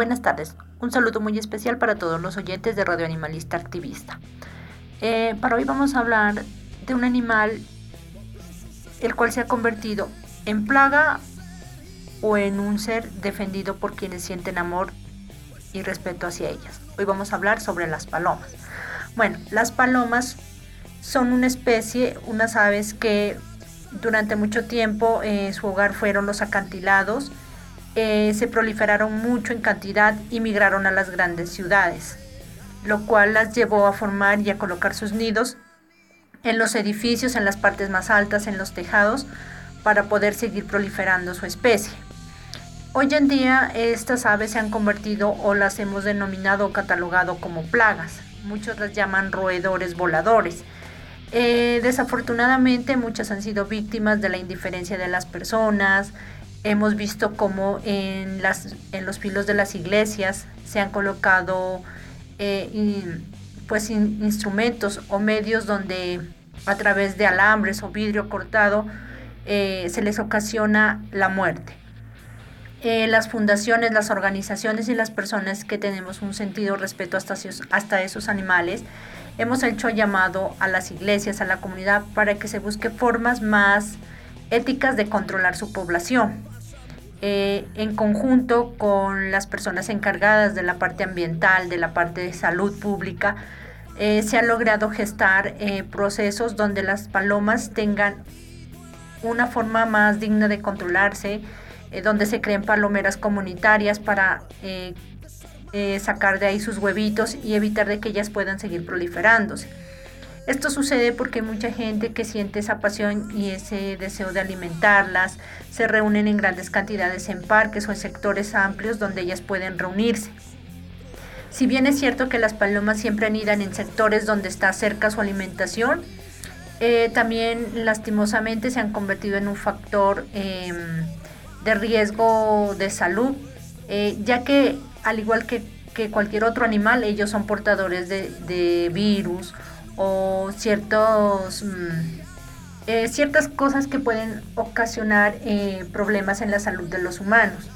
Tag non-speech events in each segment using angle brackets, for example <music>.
Buenas tardes. Un saludo muy especial para todos los oyentes de Radio Animalista Activista. Eh, para hoy vamos a hablar de un animal el cual se ha convertido en plaga o en un ser defendido por quienes sienten amor y respeto hacia ellas. Hoy vamos a hablar sobre las palomas. Bueno, las palomas son una especie, unas aves que durante mucho tiempo eh, su hogar fueron los acantilados eh, se proliferaron mucho en cantidad y migraron a las grandes ciudades, lo cual las llevó a formar y a colocar sus nidos en los edificios, en las partes más altas, en los tejados, para poder seguir proliferando su especie. Hoy en día estas aves se han convertido o las hemos denominado o catalogado como plagas. Muchos las llaman roedores voladores. Eh, desafortunadamente muchas han sido víctimas de la indiferencia de las personas, Hemos visto cómo en, los filos de las iglesias se han colocado eh, pues instrumentos o medios donde a través de alambres o vidrio cortado eh, se les ocasiona la muerte. Eh, las fundaciones, las organizaciones y las personas que tenemos un sentido respeto hasta, hasta esos animales, hemos hecho llamado a las iglesias, a la comunidad, para que se busque formas más éticas de controlar su población. eh, en conjunto con las personas encargadas de la parte ambiental, de la parte de salud pública, eh, se ha logrado gestar eh, procesos donde las palomas tengan una forma más digna de controlarse, donde se creen palomeras comunitarias para sacar de ahí sus huevitos y evitar de que ellas puedan seguir proliferándose. Esto sucede porque mucha gente que siente esa pasión y ese deseo de alimentarlas, se reúnen en grandes cantidades en parques o en sectores amplios donde ellas pueden reunirse. Si bien es cierto que las palomas siempre anidan en sectores donde está cerca su alimentación, eh, también lastimosamente se han convertido en un factor em, de riesgo de salud, eh, ya que al igual que, cualquier otro animal, ellos son portadores de virus o mm, eh, ciertas cosas que pueden ocasionar eh, problemas en la salud de los humanos.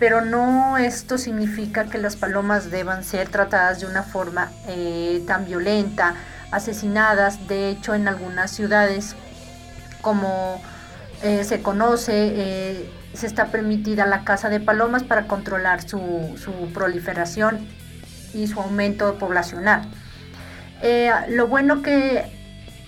Pero no esto significa que las palomas deban ser tratadas de una forma eh, tan violenta, asesinadas. De hecho, en algunas ciudades, como se conoce, se está permitida la caza de palomas para controlar su, su proliferación y su aumento poblacional. Eh, lo bueno que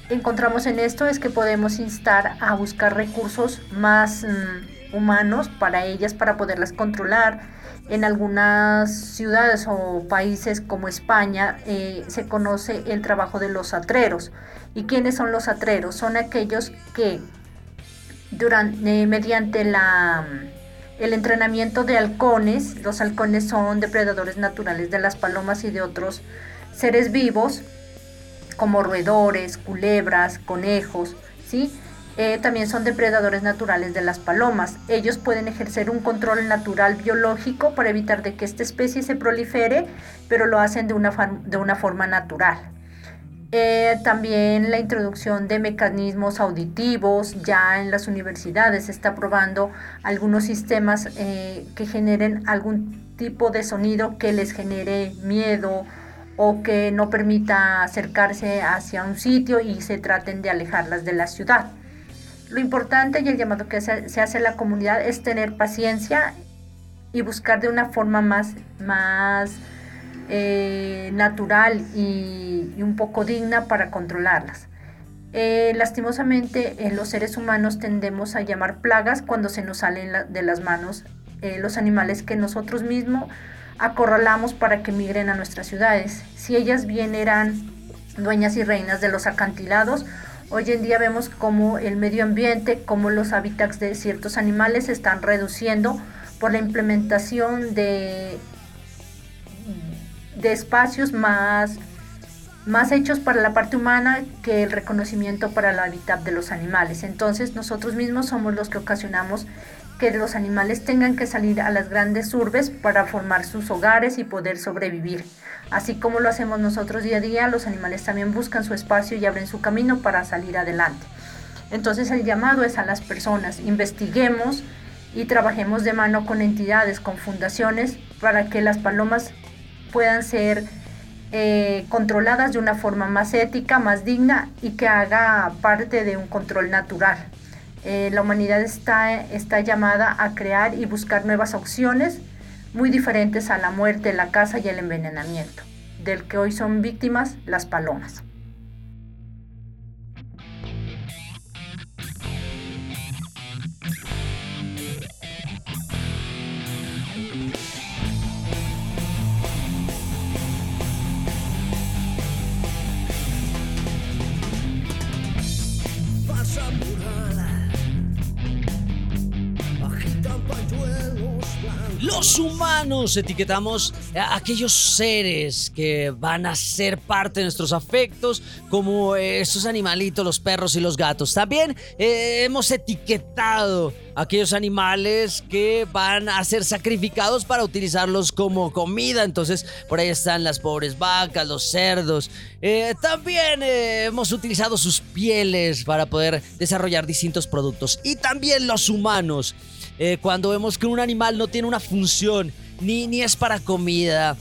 encontramos en esto es que podemos instar a buscar recursos más mm, humanos para ellas, para poderlas controlar. En algunas ciudades o países como España eh, se conoce el trabajo de los atreros. ¿Y quiénes son los atreros? Son aquellos que durante, mediante la, el entrenamiento de halcones, los halcones son depredadores naturales de las palomas y de otros seres vivos, como roedores, culebras, conejos, ¿sí? Eh, también son depredadores naturales de las palomas. Ellos pueden ejercer un control natural biológico para evitar de que esta especie se prolifere, pero lo hacen de una, de una forma natural. Eh, también la introducción de mecanismos auditivos, ya en las universidades se está probando algunos sistemas eh, que generen algún tipo de sonido que les genere miedo o que no permita acercarse hacia un sitio y se traten de alejarlas de la ciudad. Lo importante y el llamado que se, hace a la comunidad es tener paciencia y buscar de una forma más, más eh, natural y, un poco digna para controlarlas. Eh, lastimosamente, los seres humanos tendemos a llamar plagas cuando se nos salen de las manos eh, los animales que nosotros mismos acorralamos para que migren a nuestras ciudades. Si ellas bien eran dueñas y reinas de los acantilados, hoy en día vemos cómo el medio ambiente, cómo los hábitats de ciertos animales se están reduciendo por la implementación de, de espacios más, más hechos para la parte humana que el reconocimiento para el hábitat de los animales. Entonces nosotros mismos somos los que ocasionamos que los animales tengan que salir a las grandes urbes para formar sus hogares y poder sobrevivir. Así como lo hacemos nosotros día a día, los animales también buscan su espacio y abren su camino para salir adelante. Entonces el llamado es a las personas, investiguemos y trabajemos de mano con entidades, con fundaciones, para que las palomas puedan ser eh, controladas de una forma más ética, más digna y que haga parte de un control natural. Eh, la humanidad está, está llamada a crear y buscar nuevas opciones muy diferentes a la muerte, la caza y el envenenamiento, del que hoy son víctimas las palomas. Los humanos etiquetamos a aquellos seres que van a ser parte de nuestros afectos, como esos animalitos, los perros y los gatos. También eh, hemos etiquetado a aquellos animales que van a ser sacrificados para utilizarlos como comida. Entonces, por ahí están las pobres vacas, los cerdos. Eh, también eh, hemos utilizado sus pieles para poder desarrollar distintos productos. Y también los humanos. Eh, cuando vemos que un animal no tiene una función, ni, ni es para comida,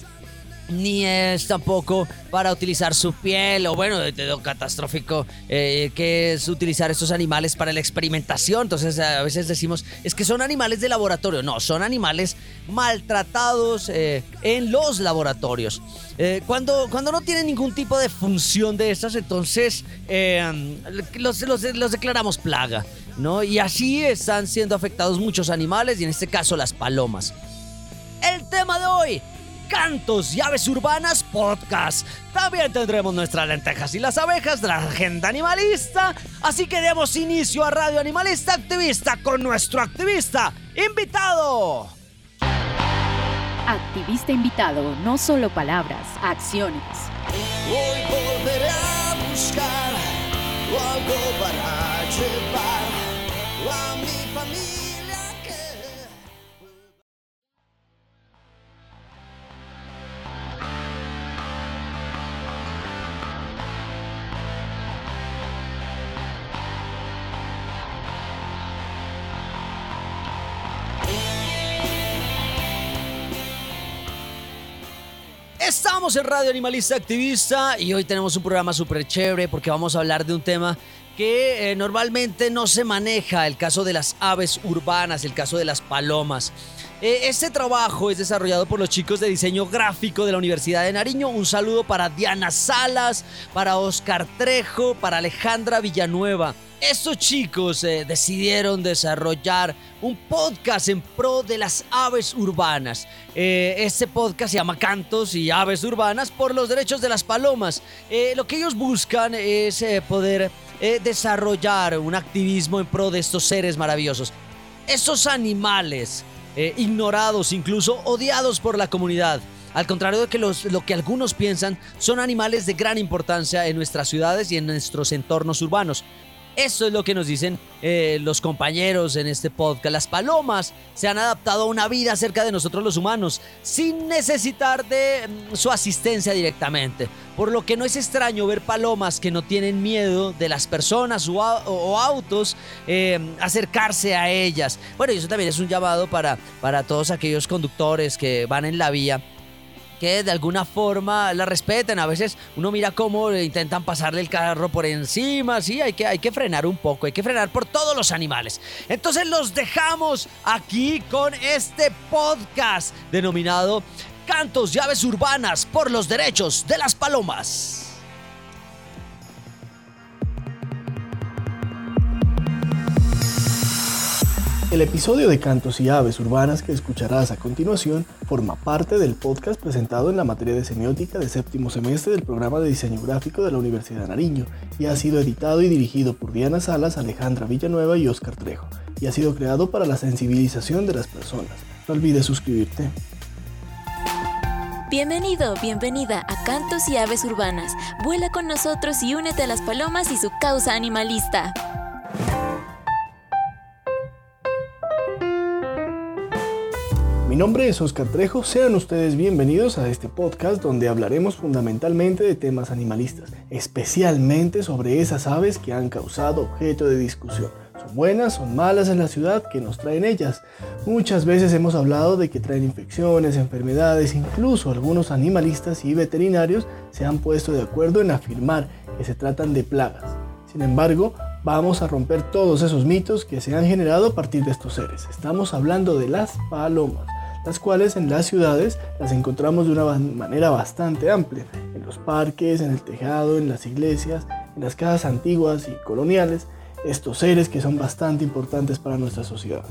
ni es tampoco para utilizar su piel, o bueno, de, lo catastrófico eh, que es utilizar estos animales para la experimentación. Entonces a veces decimos, es que son animales de laboratorio. No, son animales maltratados eh, en los laboratorios. Eh, cuando, cuando no tienen ningún tipo de función de estas, entonces los, los declaramos plaga. ¿No? Y así están siendo afectados muchos animales y en este caso las palomas. El tema de hoy, Cantos y Aves Urbanas Podcast. También tendremos nuestras lentejas y las abejas de la agenda animalista. Así que demos inicio a Radio Animalista Activista con nuestro activista invitado. Activista invitado, no solo palabras, acciones. Hoy volveré a buscar algo para llevar. Estamos en Radio Animalista Activista y hoy tenemos un programa súper chévere porque vamos a hablar de un tema que eh, normalmente no se maneja, el caso de las aves urbanas, el caso de las palomas. Eh, este trabajo es desarrollado por los chicos de diseño gráfico de la Universidad de Nariño. Un saludo para Diana Salas, para Oscar Trejo, para Alejandra Villanueva. Estos chicos eh, decidieron desarrollar un podcast en pro de las aves urbanas. Eh, este podcast se llama Cantos y Aves Urbanas por los derechos de las palomas. Eh, lo que ellos buscan es poder desarrollar un activismo en pro de estos seres maravillosos. Estos animales ignorados, incluso odiados por la comunidad. Al contrario de que lo que algunos piensan, son animales de gran importancia en nuestras ciudades y en nuestros entornos urbanos. Eso es lo que nos dicen eh, los compañeros en este podcast. Las palomas se han adaptado a una vida cerca de nosotros los humanos sin necesitar de mm, su asistencia directamente. Por lo que no es extraño ver palomas que no tienen miedo de las personas o, autos eh, acercarse a ellas. Bueno, y eso también es un llamado para, para todos aquellos conductores que van en la vía que de alguna forma la respeten. A veces uno mira cómo intentan pasarle el carro por encima. Sí, hay que, hay que frenar un poco, hay que frenar por todos los animales. Entonces los dejamos aquí con este podcast denominado Cantos y Aves Urbanas por los Derechos de las Palomas. El episodio de Cantos y Aves Urbanas que escucharás a continuación forma parte del podcast presentado en la materia de semiótica de séptimo semestre del programa de diseño gráfico de la Universidad de Nariño y ha sido editado y dirigido por Diana Salas, Alejandra Villanueva y Oscar Trejo y ha sido creado para la sensibilización de las personas. No olvides suscribirte. Bienvenido, bienvenida a Cantos y Aves Urbanas. Vuela con nosotros y únete a las palomas y su causa animalista. Mi nombre es Oscar Trejo, sean ustedes bienvenidos a este podcast donde hablaremos fundamentalmente de temas animalistas, especialmente sobre esas aves que han causado objeto de discusión. ¿Son buenas, son malas en la ciudad? ¿Qué nos traen ellas? Muchas veces hemos hablado de que traen infecciones, enfermedades, incluso algunos animalistas y veterinarios se han puesto de acuerdo en afirmar que se tratan de plagas. Sin embargo, vamos a romper todos esos mitos que se han generado a partir de estos seres. Estamos hablando de las palomas las cuales en las ciudades las encontramos de una manera bastante amplia, en los parques, en el tejado, en las iglesias, en las casas antiguas y coloniales, estos seres que son bastante importantes para nuestra sociedad.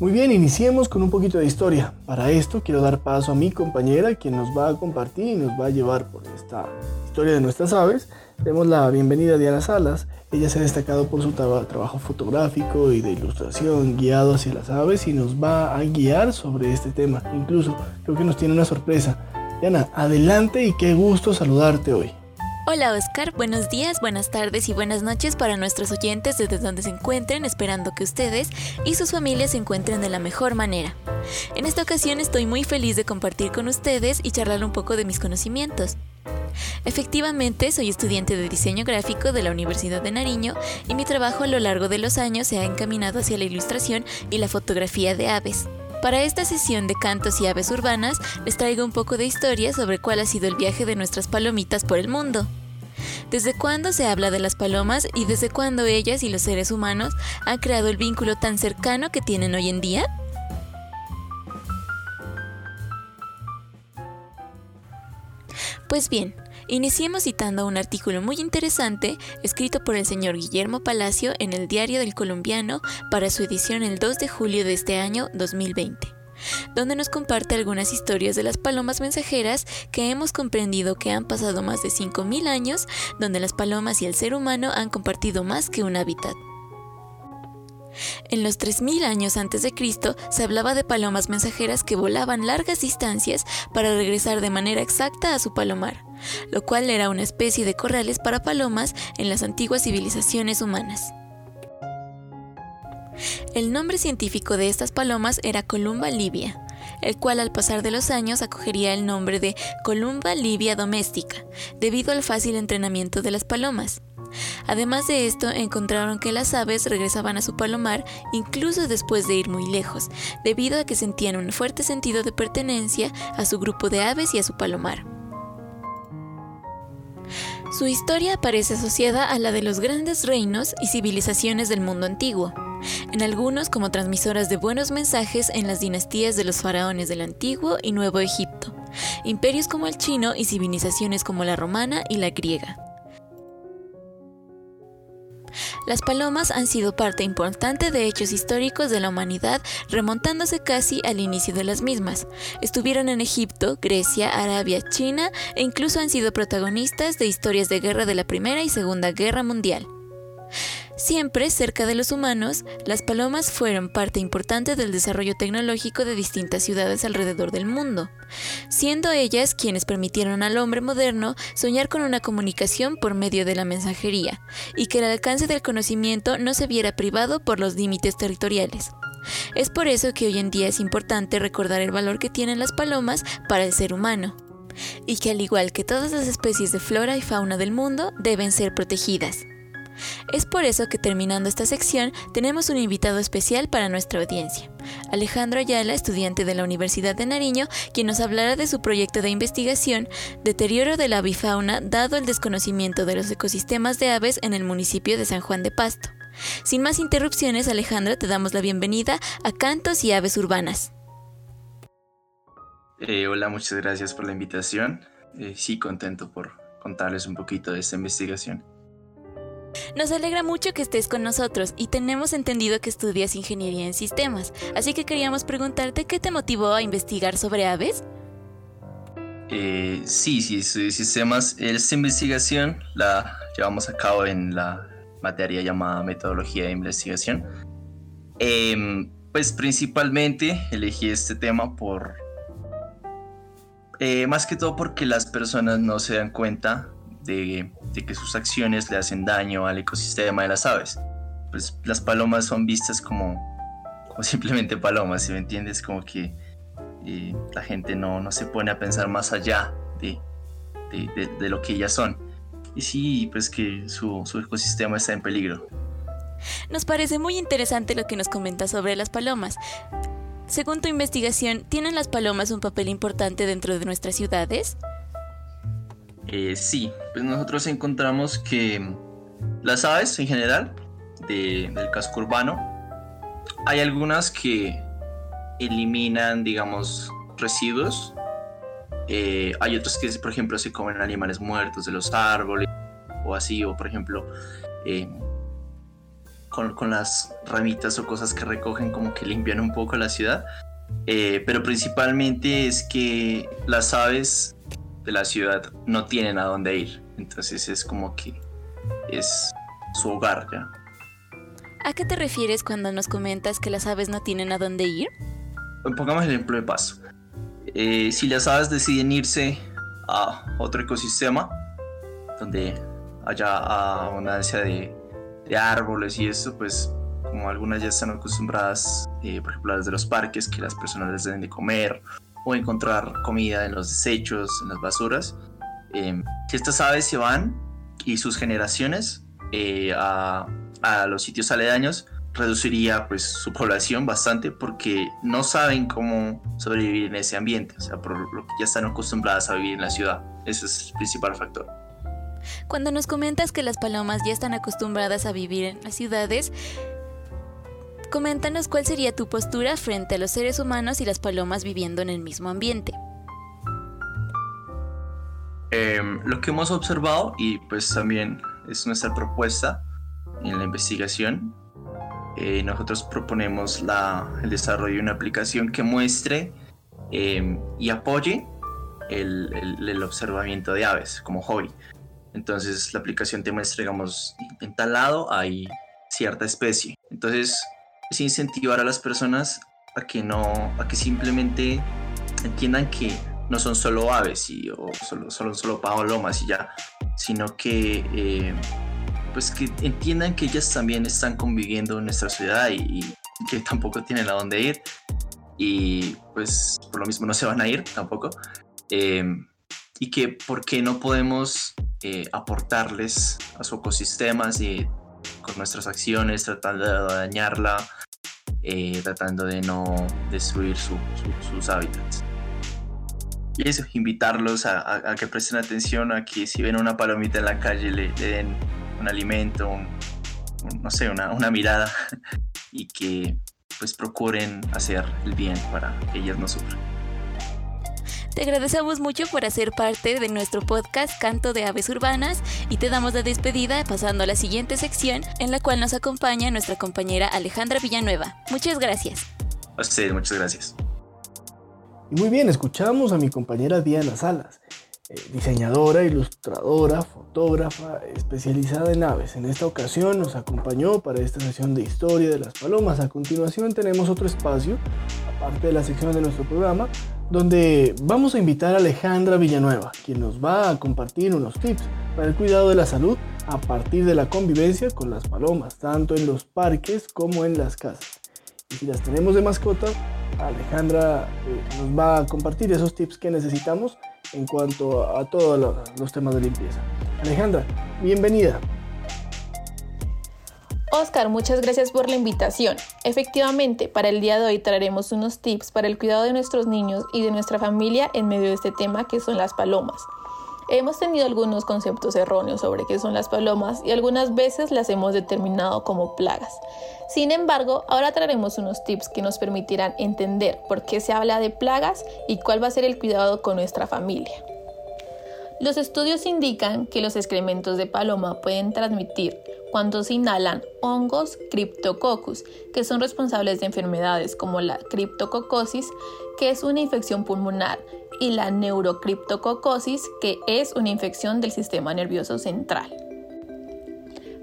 Muy bien, iniciemos con un poquito de historia. Para esto quiero dar paso a mi compañera, quien nos va a compartir y nos va a llevar por esta historia de nuestras aves. Demos la bienvenida a Diana Salas. Ella se ha destacado por su trabajo fotográfico y de ilustración guiado hacia las aves y nos va a guiar sobre este tema. Incluso creo que nos tiene una sorpresa. Diana, adelante y qué gusto saludarte hoy. Hola Oscar, buenos días, buenas tardes y buenas noches para nuestros oyentes desde donde se encuentren, esperando que ustedes y sus familias se encuentren de la mejor manera. En esta ocasión estoy muy feliz de compartir con ustedes y charlar un poco de mis conocimientos. Efectivamente, soy estudiante de diseño gráfico de la Universidad de Nariño y mi trabajo a lo largo de los años se ha encaminado hacia la ilustración y la fotografía de aves. Para esta sesión de cantos y aves urbanas les traigo un poco de historia sobre cuál ha sido el viaje de nuestras palomitas por el mundo. ¿Desde cuándo se habla de las palomas y desde cuándo ellas y los seres humanos han creado el vínculo tan cercano que tienen hoy en día? Pues bien, iniciemos citando un artículo muy interesante escrito por el señor Guillermo Palacio en el Diario del Colombiano para su edición el 2 de julio de este año 2020 donde nos comparte algunas historias de las palomas mensajeras que hemos comprendido que han pasado más de 5.000 años, donde las palomas y el ser humano han compartido más que un hábitat. En los 3.000 años antes de Cristo se hablaba de palomas mensajeras que volaban largas distancias para regresar de manera exacta a su palomar, lo cual era una especie de corrales para palomas en las antiguas civilizaciones humanas. El nombre científico de estas palomas era Columba libia, el cual al pasar de los años acogería el nombre de Columba libia doméstica, debido al fácil entrenamiento de las palomas. Además de esto, encontraron que las aves regresaban a su palomar incluso después de ir muy lejos, debido a que sentían un fuerte sentido de pertenencia a su grupo de aves y a su palomar. Su historia parece asociada a la de los grandes reinos y civilizaciones del mundo antiguo, en algunos como transmisoras de buenos mensajes en las dinastías de los faraones del Antiguo y Nuevo Egipto, imperios como el chino y civilizaciones como la romana y la griega. Las palomas han sido parte importante de hechos históricos de la humanidad, remontándose casi al inicio de las mismas. Estuvieron en Egipto, Grecia, Arabia, China e incluso han sido protagonistas de historias de guerra de la Primera y Segunda Guerra Mundial. Siempre cerca de los humanos, las palomas fueron parte importante del desarrollo tecnológico de distintas ciudades alrededor del mundo, siendo ellas quienes permitieron al hombre moderno soñar con una comunicación por medio de la mensajería, y que el alcance del conocimiento no se viera privado por los límites territoriales. Es por eso que hoy en día es importante recordar el valor que tienen las palomas para el ser humano, y que al igual que todas las especies de flora y fauna del mundo, deben ser protegidas. Es por eso que terminando esta sección tenemos un invitado especial para nuestra audiencia, Alejandro Ayala, estudiante de la Universidad de Nariño, quien nos hablará de su proyecto de investigación Deterioro de la avifauna dado el desconocimiento de los ecosistemas de aves en el municipio de San Juan de Pasto. Sin más interrupciones, Alejandro, te damos la bienvenida a Cantos y Aves Urbanas. Eh, hola, muchas gracias por la invitación. Eh, sí, contento por contarles un poquito de esta investigación. Nos alegra mucho que estés con nosotros y tenemos entendido que estudias ingeniería en sistemas, así que queríamos preguntarte qué te motivó a investigar sobre aves. Eh, sí, sí, sistemas. Esta investigación la llevamos a cabo en la materia llamada metodología de investigación. Em, pues principalmente elegí este tema por... Eh, más que todo porque las personas no se dan cuenta de, que sus acciones le hacen daño al ecosistema de las aves. Pues las palomas son vistas como, como <laughs> simplemente palomas, si me entiendes, como que eh, la gente no, no, se pone a pensar más allá de, de, de, lo que ellas son. Y sí, pues que su, su ecosistema está en peligro. Nos parece muy interesante lo que nos comentas sobre las palomas. Según tu investigación, ¿tienen las palomas un papel importante dentro de nuestras ciudades? Eh, sí, pues nosotros encontramos que las aves en general del casco urbano, hay algunas que eliminan, digamos, residuos. Eh, hay otras que, por ejemplo, se comen animales muertos de los árboles o así, o por ejemplo, eh, con, con, las ramitas o cosas que recogen como que limpian un poco la ciudad. pero principalmente es que las aves de la ciudad no tienen a dónde ir. Entonces es como que es su hogar ya. ¿A qué te refieres cuando nos comentas que las aves no tienen a dónde ir? Pongamos el ejemplo de paso. Eh, si las aves deciden irse a otro ecosistema, donde haya abundancia de, de árboles y eso, pues como algunas ya están acostumbradas, eh, por ejemplo las de los parques, que las personas les deben de comer, o encontrar comida en los desechos, en las basuras. Eh, estas aves se van y sus generaciones eh, a, a, los sitios aledaños, reduciría pues su población bastante porque no saben cómo sobrevivir en ese ambiente, o sea, por lo que ya están acostumbradas a vivir en la ciudad. Ese es el principal factor. Cuando nos comentas que las palomas ya están acostumbradas a vivir en las ciudades, coméntanos cuál sería tu postura frente a los seres humanos y las palomas viviendo en el mismo ambiente. Em, lo que hemos observado y pues también es nuestra propuesta en la investigación, eh, nosotros proponemos la, el desarrollo de una aplicación que muestre em, y apoye el, el, el, observamiento de aves como hobby. Entonces la aplicación te muestra, digamos, en tal lado hay cierta especie. Entonces es incentivar a las personas a que no, a que simplemente entiendan que no son solo aves y, o solo, solo, solo palomas y ya, sino que eh, pues que entiendan que ellas también están conviviendo en nuestra ciudad y, y, que tampoco tienen a dónde ir y pues por lo mismo no se van a ir tampoco eh, y que por qué no podemos eh, aportarles a su ecosistema y con nuestras acciones tratando de dañarla eh, tratando de no destruir su, su, sus hábitats y eso, invitarlos a, que presten atención, a que si ven una palomita en la calle le, den un alimento, no sé, una, una, mirada <laughs> y que pues procuren hacer el bien para que ellas no sufran. Te agradecemos mucho por hacer parte de nuestro podcast Canto de Aves Urbanas y te damos la despedida pasando a la siguiente sección en la cual nos acompaña nuestra compañera Alejandra Villanueva. Muchas gracias. A ustedes, muchas gracias. Y muy bien, escuchamos a mi compañera Diana Salas, eh, diseñadora, ilustradora, fotógrafa, especializada en aves. En esta ocasión nos acompañó para esta sesión de historia de las palomas. A continuación tenemos otro espacio, aparte de la sección de nuestro programa, donde vamos a invitar a Alejandra Villanueva, quien nos va a compartir unos tips para el cuidado de la salud a partir de la convivencia con las palomas, tanto en los parques como en las casas. Y si las tenemos de mascota, Alejandra eh, nos va a compartir esos tips que necesitamos en cuanto a, a todos los temas de limpieza. Alejandra, bienvenida. Oscar, muchas gracias por la invitación. Efectivamente, para el día de hoy traeremos unos tips para el cuidado de nuestros niños y de nuestra familia en medio de este tema que son las palomas. Hemos tenido algunos conceptos erróneos sobre qué son las palomas y algunas veces las hemos determinado como plagas. Sin embargo, ahora traeremos unos tips que nos permitirán entender por qué se habla de plagas y cuál va a ser el cuidado con nuestra familia. Los estudios indican que los excrementos de paloma pueden transmitir cuando se inhalan hongos Cryptococcus, que son responsables de enfermedades como la criptococosis, que es una infección pulmonar, y la neurocriptococosis, que es una infección del sistema nervioso central.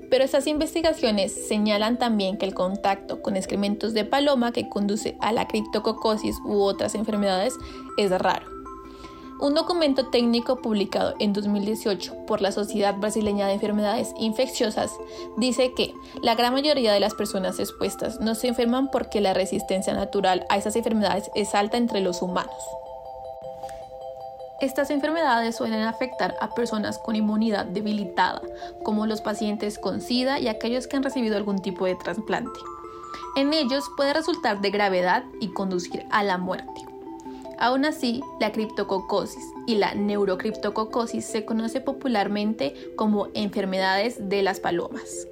Pero estas investigaciones señalan también que el contacto con excrementos de paloma que conduce a la criptococosis u otras enfermedades es raro. Un documento técnico publicado en 2018 por la Sociedad Brasileña de Enfermedades Infecciosas dice que la gran mayoría de las personas expuestas no se enferman porque la resistencia natural a esas enfermedades es alta entre los humanos. Estas enfermedades suelen afectar a personas con inmunidad debilitada, como los pacientes con SIDA y aquellos que han recibido algún tipo de trasplante. En ellos puede resultar de gravedad y conducir a la muerte. Aún así, la criptococosis y la neurocriptococosis se conoce popularmente como enfermedades de las palomas.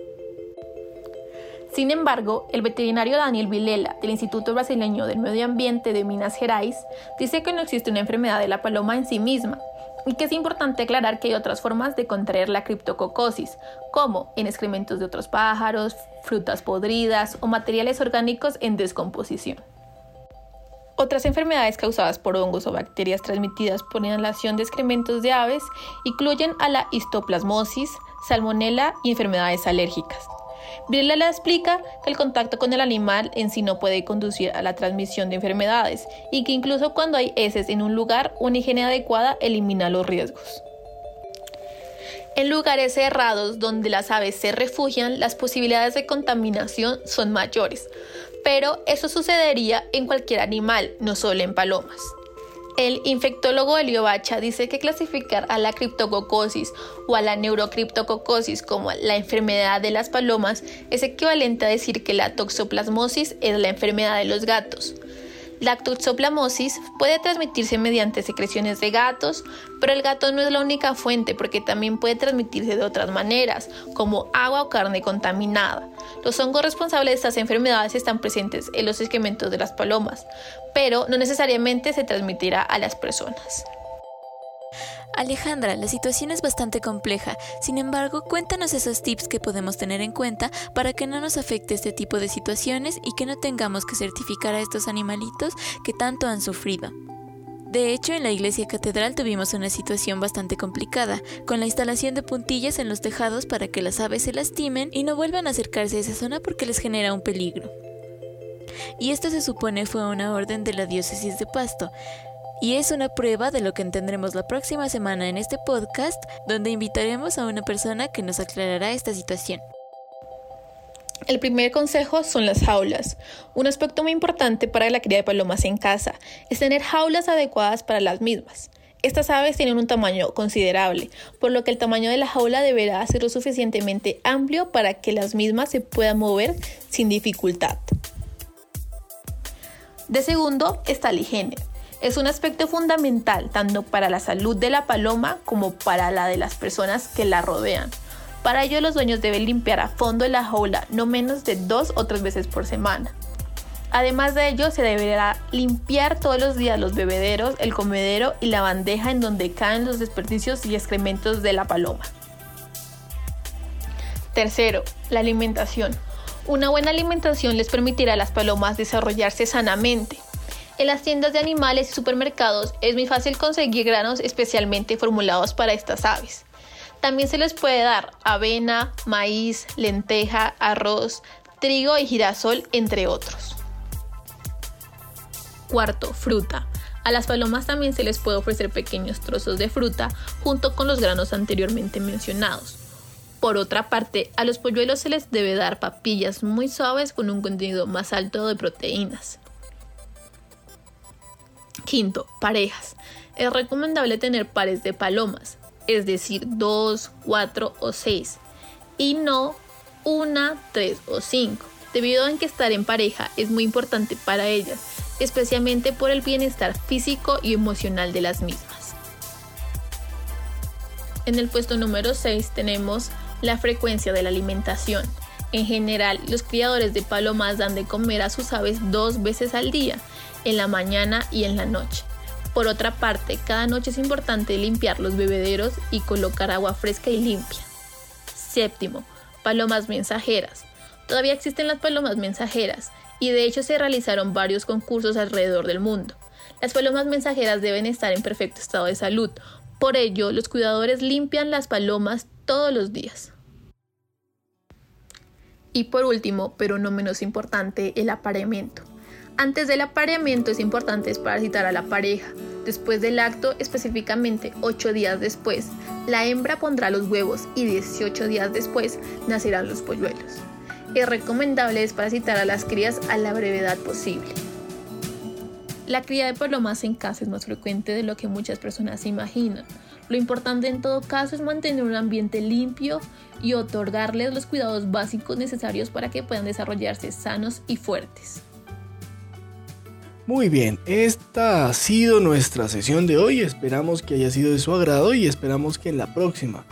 Sin embargo, el veterinario Daniel Vilela del Instituto Brasileño del Medio Ambiente de Minas Gerais dice que no existe una enfermedad de la paloma en sí misma y que es importante aclarar que hay otras formas de contraer la criptococosis, como en excrementos de otros pájaros, frutas podridas o materiales orgánicos en descomposición. Otras enfermedades causadas por hongos o bacterias transmitidas por inhalación de excrementos de aves incluyen a la histoplasmosis, salmonela y enfermedades alérgicas. Vilela explica que el contacto con el animal en sí no puede conducir a la transmisión de enfermedades y que incluso cuando hay heces en un lugar, una higiene adecuada elimina los riesgos. En lugares cerrados donde las aves se refugian, las posibilidades de contaminación son mayores, pero eso sucedería en cualquier animal, no solo en palomas. El infectólogo Elio Bacha dice que clasificar a la criptococosis o a la neurocriptococosis como la enfermedad de las palomas es equivalente a decir que la toxoplasmosis es la enfermedad de los gatos. La toxoplasmosis puede transmitirse mediante secreciones de gatos, pero el gato no es la única fuente porque también puede transmitirse de otras maneras, como agua o carne contaminada. Los hongos responsables de estas enfermedades están presentes en los excrementos de las palomas, pero no necesariamente se transmitirá a las personas. Alejandra, la situación es bastante compleja, sin embargo, cuéntanos esos tips que podemos tener en cuenta para que no nos afecte este tipo de situaciones y que no tengamos que certificar a estos animalitos que tanto han sufrido. De hecho, en la iglesia catedral tuvimos una situación bastante complicada, con la instalación de puntillas en los tejados para que las aves se lastimen y no vuelvan a acercarse a esa zona porque les genera un peligro. Y esto se supone fue una orden de la diócesis de Pasto, y es una prueba de lo que tendremos la próxima semana en este podcast, donde invitaremos a una persona que nos aclarará esta situación. El primer consejo son las jaulas. Un aspecto muy importante para la cría de palomas en casa es tener jaulas adecuadas para las mismas. Estas aves tienen un tamaño considerable, por lo que el tamaño de la jaula deberá ser lo suficientemente amplio para que las mismas se puedan mover sin dificultad. De segundo está la higiene es un aspecto fundamental tanto para la salud de la paloma como para la de las personas que la rodean. Para ello los dueños deben limpiar a fondo la jaula no menos de dos o tres veces por semana. Además de ello, se deberá limpiar todos los días los bebederos, el comedero y la bandeja en donde caen los desperdicios y excrementos de la paloma. Tercero, la alimentación. Una buena alimentación les permitirá a las palomas desarrollarse sanamente, en las tiendas de animales y supermercados es muy fácil conseguir granos especialmente formulados para estas aves. También se les puede dar avena, maíz, lenteja, arroz, trigo y girasol, entre otros. Cuarto, fruta. A las palomas también se les puede ofrecer pequeños trozos de fruta junto con los granos anteriormente mencionados. Por otra parte, a los polluelos se les debe dar papillas muy suaves con un contenido más alto de proteínas. Quinto, parejas. Es recomendable tener pares de palomas, es decir, dos, cuatro o seis, y no una, tres o cinco, debido a que estar en pareja es muy importante para ellas, especialmente por el bienestar físico y emocional de las mismas. En el puesto número 6 tenemos la frecuencia de la alimentación. En general, los criadores de palomas dan de comer a sus aves dos veces al día en la mañana y en la noche. Por otra parte, cada noche es importante limpiar los bebederos y colocar agua fresca y limpia. Séptimo, palomas mensajeras. Todavía existen las palomas mensajeras y de hecho se realizaron varios concursos alrededor del mundo. Las palomas mensajeras deben estar en perfecto estado de salud, por ello los cuidadores limpian las palomas todos los días. Y por último, pero no menos importante, el apareamiento. Antes del apareamiento es importante desparasitar a la pareja. Después del acto, específicamente 8 días después, la hembra pondrá los huevos y 18 días después nacerán los polluelos. Es recomendable desparasitar a las crías a la brevedad posible. La cría de palomas en casa es más frecuente de lo que muchas personas se imaginan. Lo importante en todo caso es mantener un ambiente limpio y otorgarles los cuidados básicos necesarios para que puedan desarrollarse sanos y fuertes. Muy bien, esta ha sido nuestra sesión de hoy. Esperamos que haya sido de su agrado y esperamos que en la próxima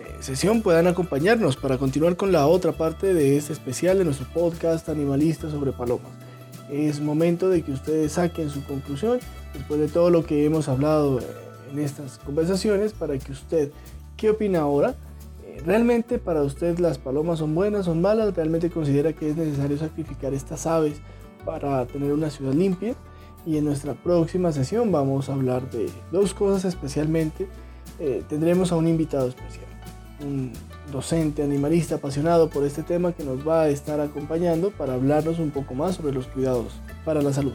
eh, sesión puedan acompañarnos para continuar con la otra parte de este especial de nuestro podcast Animalista sobre Palomas. Es momento de que ustedes saquen su conclusión después de todo lo que hemos hablado eh, en estas conversaciones para que usted, ¿qué opina ahora? Eh, ¿Realmente para usted las palomas son buenas, son malas? ¿Realmente considera que es necesario sacrificar estas aves? Para tener una ciudad limpia. Y en nuestra próxima sesión vamos a hablar de dos cosas especialmente. Eh, tendremos a un invitado especial, un docente animalista apasionado por este tema que nos va a estar acompañando para hablarnos un poco más sobre los cuidados para la salud.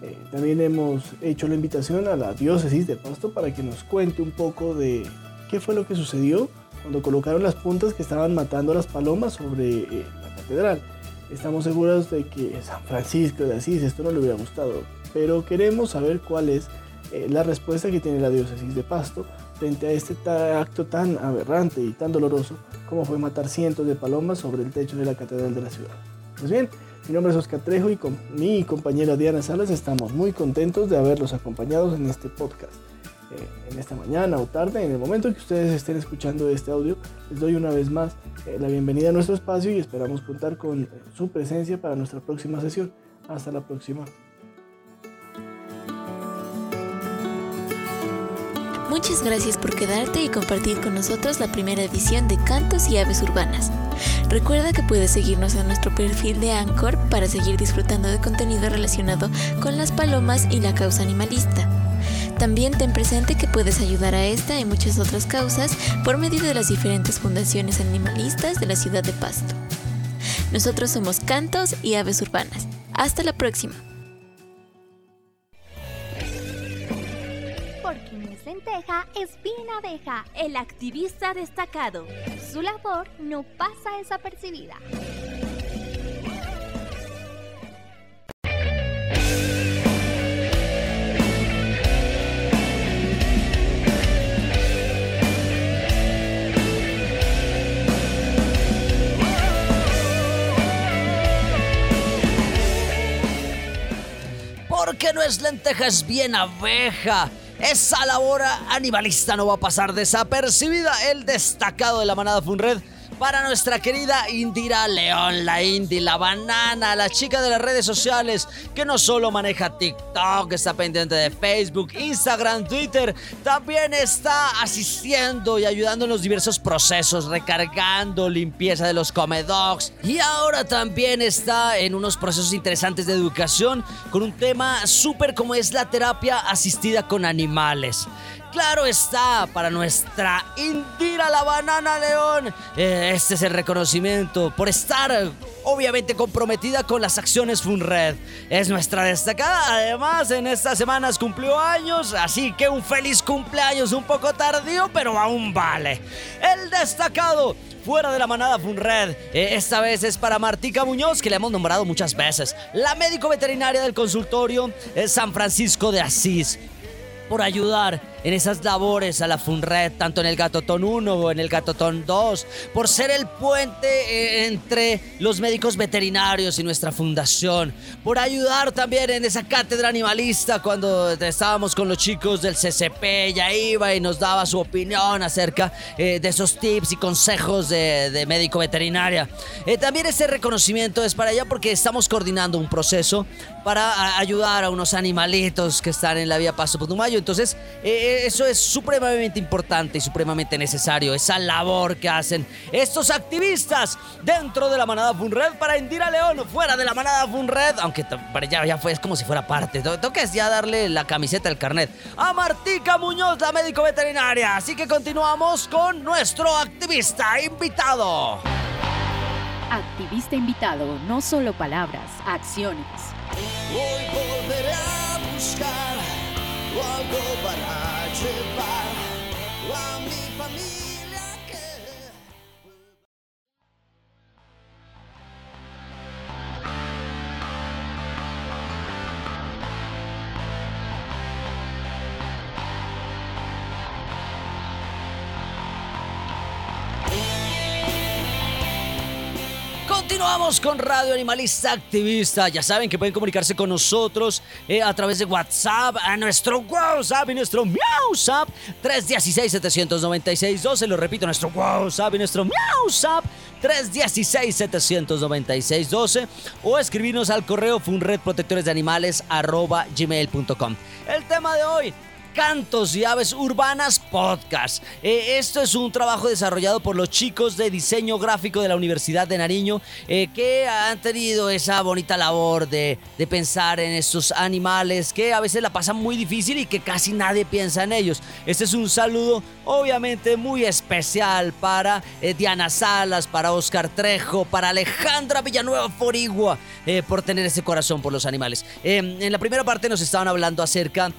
Eh, también hemos hecho la invitación a la diócesis de Pasto para que nos cuente un poco de qué fue lo que sucedió cuando colocaron las puntas que estaban matando a las palomas sobre eh, la catedral. Estamos seguros de que San Francisco de Asís esto no le hubiera gustado, pero queremos saber cuál es eh, la respuesta que tiene la diócesis de Pasto frente a este acto tan aberrante y tan doloroso como fue matar cientos de palomas sobre el techo de la catedral de la ciudad. Pues bien, mi nombre es Oscar Trejo y con mi compañera Diana Salas estamos muy contentos de haberlos acompañado en este podcast. En esta mañana o tarde, en el momento que ustedes estén escuchando este audio, les doy una vez más eh, la bienvenida a nuestro espacio y esperamos contar con eh, su presencia para nuestra próxima sesión. Hasta la próxima. Muchas gracias por quedarte y compartir con nosotros la primera edición de Cantos y Aves Urbanas. Recuerda que puedes seguirnos en nuestro perfil de Anchor para seguir disfrutando de contenido relacionado con las palomas y la causa animalista. También ten presente que puedes ayudar a esta y muchas otras causas por medio de las diferentes fundaciones animalistas de la ciudad de Pasto. Nosotros somos Cantos y Aves Urbanas. Hasta la próxima. Lenteja es bien abeja, el activista destacado. Su labor no pasa desapercibida. Porque no es lenteja, es bien abeja. Esa labor animalista no va a pasar desapercibida. El destacado de la manada Funred para nuestra querida Indira León, la Indy, la banana, la chica de las redes sociales que no solo maneja TikTok, está pendiente de Facebook, Instagram, Twitter, también está asistiendo y ayudando en los diversos procesos, recargando, limpieza de los comedogs y ahora también está en unos procesos interesantes de educación con un tema súper como es la terapia asistida con animales. Claro está, para nuestra Indira la Banana León. Eh, este es el reconocimiento por estar obviamente comprometida con las acciones Funred. Es nuestra destacada. Además, en estas semanas cumplió años, así que un feliz cumpleaños un poco tardío, pero aún vale. El destacado fuera de la manada Funred. Eh, esta vez es para Martica Muñoz, que le hemos nombrado muchas veces. La médico veterinaria del consultorio es San Francisco de Asís. Por ayudar en esas labores a la FUNRED, tanto en el Gatotón 1 o en el Gatotón 2, por ser el puente eh, entre los médicos veterinarios y nuestra fundación, por ayudar también en esa cátedra animalista cuando estábamos con los chicos del CCP, ya iba y nos daba su opinión acerca eh, de esos tips y consejos de, médico veterinaria. Eh, también ese reconocimiento es para ella porque estamos coordinando un proceso para ayudar a unos animalitos que están en la vía Paso Putumayo. Entonces, eso es supremamente importante y supremamente necesario, esa labor que hacen estos activistas dentro de la manada Funred para Indira León, fuera de la manada Funred, aunque ya, ya fue, es como si fuera parte, toca es ya darle la camiseta del carnet a Martica Muñoz, la médico veterinaria, así que continuamos con nuestro activista invitado. Activista invitado, no solo palabras, acciones. Hoy volveré a buscar algo para llevar a mi Continuamos con Radio Animalista Activista. Ya saben que pueden comunicarse con nosotros eh, a través de WhatsApp, a nuestro WhatsApp y nuestro MiauSap 316-796-12. Lo repito, nuestro WhatsApp y nuestro MiauSap 316-796-12. O escribirnos al correo funredprotectoresdeanimales.com. El tema de hoy Cantos y Aves Urbanas Podcast. Eh, esto es un trabajo desarrollado por los chicos de diseño gráfico de la Universidad de Nariño eh, que han tenido esa bonita labor de, pensar en estos animales que a veces la pasan muy difícil y que casi nadie piensa en ellos. Este es un saludo obviamente muy especial para eh, Diana Salas, para Oscar Trejo, para Alejandra Villanueva Forigua por tener ese corazón por los animales. en la primera parte nos estaban hablando acerca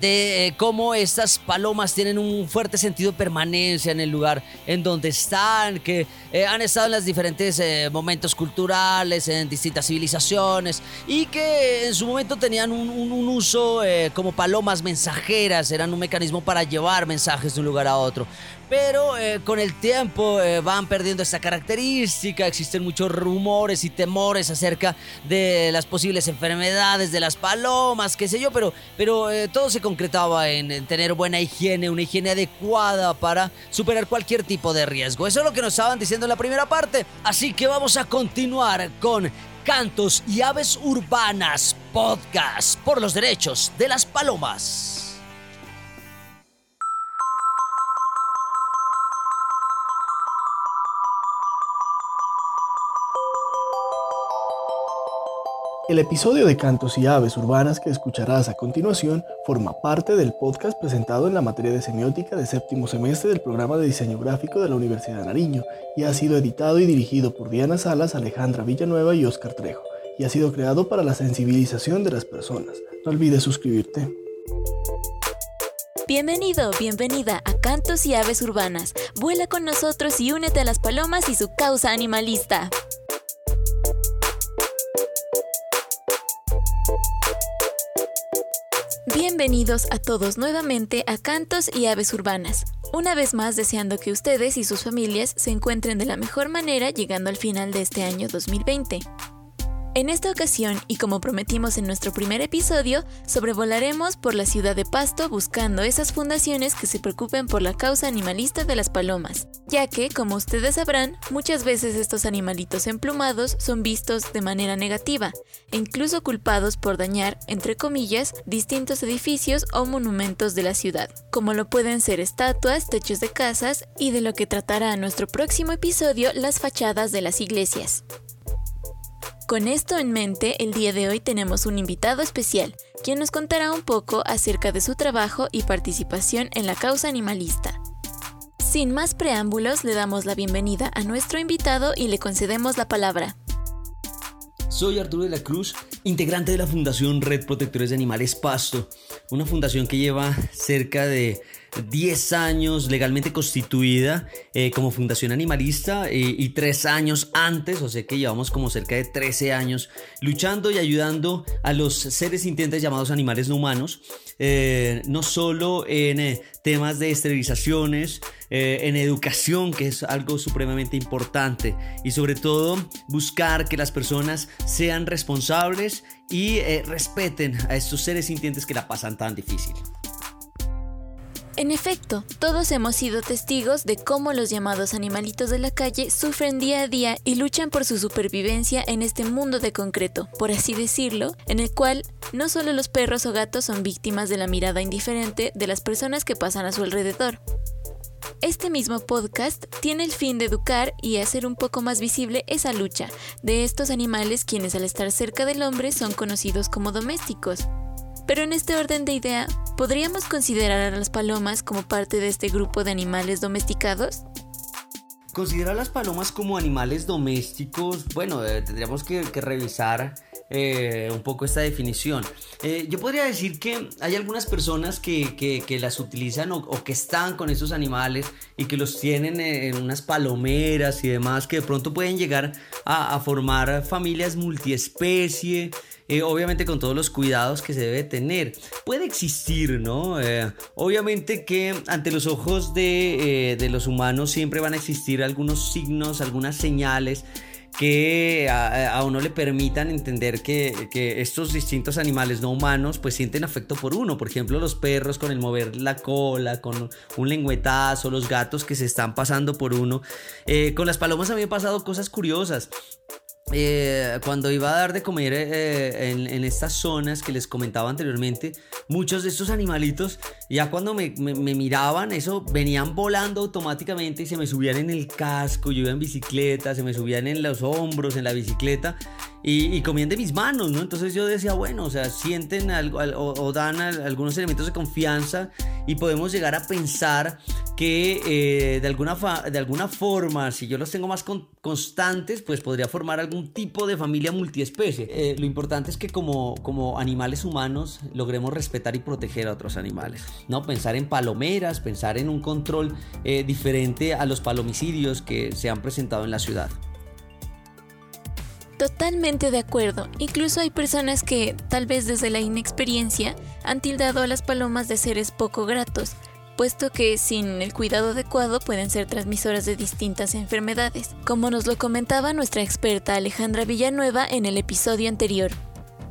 de eh, cómo estas palomas tienen un fuerte sentido de permanencia en el lugar en donde están, que eh, han estado en los diferentes eh, momentos culturales, en distintas civilizaciones y que en su momento tenían un, un uso como palomas mensajeras, eran un mecanismo para llevar mensajes de un lugar a otro pero eh, con el tiempo eh, van perdiendo esta característica, existen muchos rumores y temores acerca de las posibles enfermedades de las palomas, qué sé yo, pero, pero eh, todo se concretaba en, tener buena higiene, una higiene adecuada para superar cualquier tipo de riesgo. Eso es lo que nos estaban diciendo en la primera parte, así que vamos a continuar con Cantos y Aves Urbanas Podcast por los derechos de las palomas. El episodio de Cantos y Aves Urbanas que escucharás a continuación forma parte del podcast presentado en la materia de semiótica de séptimo semestre del programa de diseño gráfico de la Universidad de Nariño y ha sido editado y dirigido por Diana Salas, Alejandra Villanueva y Oscar Trejo y ha sido creado para la sensibilización de las personas. No olvides suscribirte. Bienvenido, bienvenida a Cantos y Aves Urbanas. Vuela con nosotros y únete a las palomas y su causa animalista. Bienvenidos a todos nuevamente a Cantos y Aves Urbanas. Una vez más deseando que ustedes y sus familias se encuentren de la mejor manera llegando al final de este año 2020. En esta ocasión, y como prometimos en nuestro primer episodio, sobrevolaremos por la ciudad de Pasto buscando esas fundaciones que se preocupen por la causa animalista de las palomas, ya que, como ustedes sabrán, muchas veces estos animalitos emplumados son vistos de manera negativa, e incluso culpados por dañar, entre comillas, distintos edificios o monumentos de la ciudad, como lo pueden ser estatuas, techos de casas y de lo que tratará nuestro próximo episodio las fachadas de las iglesias. Con esto en mente, el día de hoy tenemos un invitado especial, quien nos contará un poco acerca de su trabajo y participación en la causa animalista. Sin más preámbulos, le damos la bienvenida a nuestro invitado y le concedemos la palabra. Soy Arturo de la Cruz, integrante de la Fundación Red Protectores de Animales Pasto, una fundación que lleva cerca de 10 años legalmente constituida eh, como fundación animalista eh, y 3 años antes, o sea que llevamos como cerca de 13 años luchando y ayudando a los seres sintientes llamados animales no humanos, eh, no solo en temas de esterilizaciones, en educación, que es algo supremamente importante, y sobre todo buscar que las personas sean responsables y respeten a estos seres sintientes que la pasan tan difícil. En efecto, todos hemos sido testigos de cómo los llamados animalitos de la calle sufren día a día y luchan por su supervivencia en este mundo de concreto, por así decirlo, en el cual no solo los perros o gatos son víctimas de la mirada indiferente de las personas que pasan a su alrededor. Este mismo podcast tiene el fin de educar y hacer un poco más visible esa lucha de estos animales quienes al estar cerca del hombre son conocidos como domésticos, pero en este orden de idea, ¿podríamos considerar a las palomas como parte de este grupo de animales domesticados? Considerar a las palomas como animales domésticos, bueno, eh, tendríamos que, revisar eh, un poco esta definición. Eh, yo podría decir que hay algunas personas que, las utilizan o, que están con esos animales y que los tienen en unas palomeras y demás, que de pronto pueden llegar a, a formar familias multiespecie. Eh, obviamente con todos los cuidados que se debe tener. Puede existir, ¿no? Eh, obviamente que ante los ojos de, eh, los humanos siempre van a existir algunos signos, algunas señales que a, uno le permitan entender que, que, estos distintos animales no humanos pues sienten afecto por uno. Por ejemplo, los perros con el mover la cola, con un lengüetazo, los gatos que se están pasando por uno. con las palomas habían pasado cosas curiosas. Eh, cuando iba a dar de comer eh, en, estas zonas que les comentaba anteriormente, muchos de estos animalitos, ya cuando me, miraban, eso venían volando automáticamente y se me subían en el casco, yo iba en bicicleta, se me subían en los hombros, en la bicicleta, y, comían de mis manos, ¿no? Entonces yo decía, bueno, o sea, sienten algo o, dan algunos elementos de confianza y podemos llegar a pensar que eh, de, alguna de alguna forma, si yo los tengo más constantes, pues podría formar algún tipo de familia multiespecie. Eh, lo importante es que como, como animales humanos logremos respetar y proteger a otros animales, ¿no? Pensar en palomeras, pensar en un control eh, diferente a los palomicidios que se han presentado en la ciudad. Totalmente de acuerdo. Incluso hay personas que, tal vez desde la inexperiencia, han tildado a las palomas de seres poco gratos, puesto que sin el cuidado adecuado pueden ser transmisoras de distintas enfermedades, como nos lo comentaba nuestra experta Alejandra Villanueva en el episodio anterior.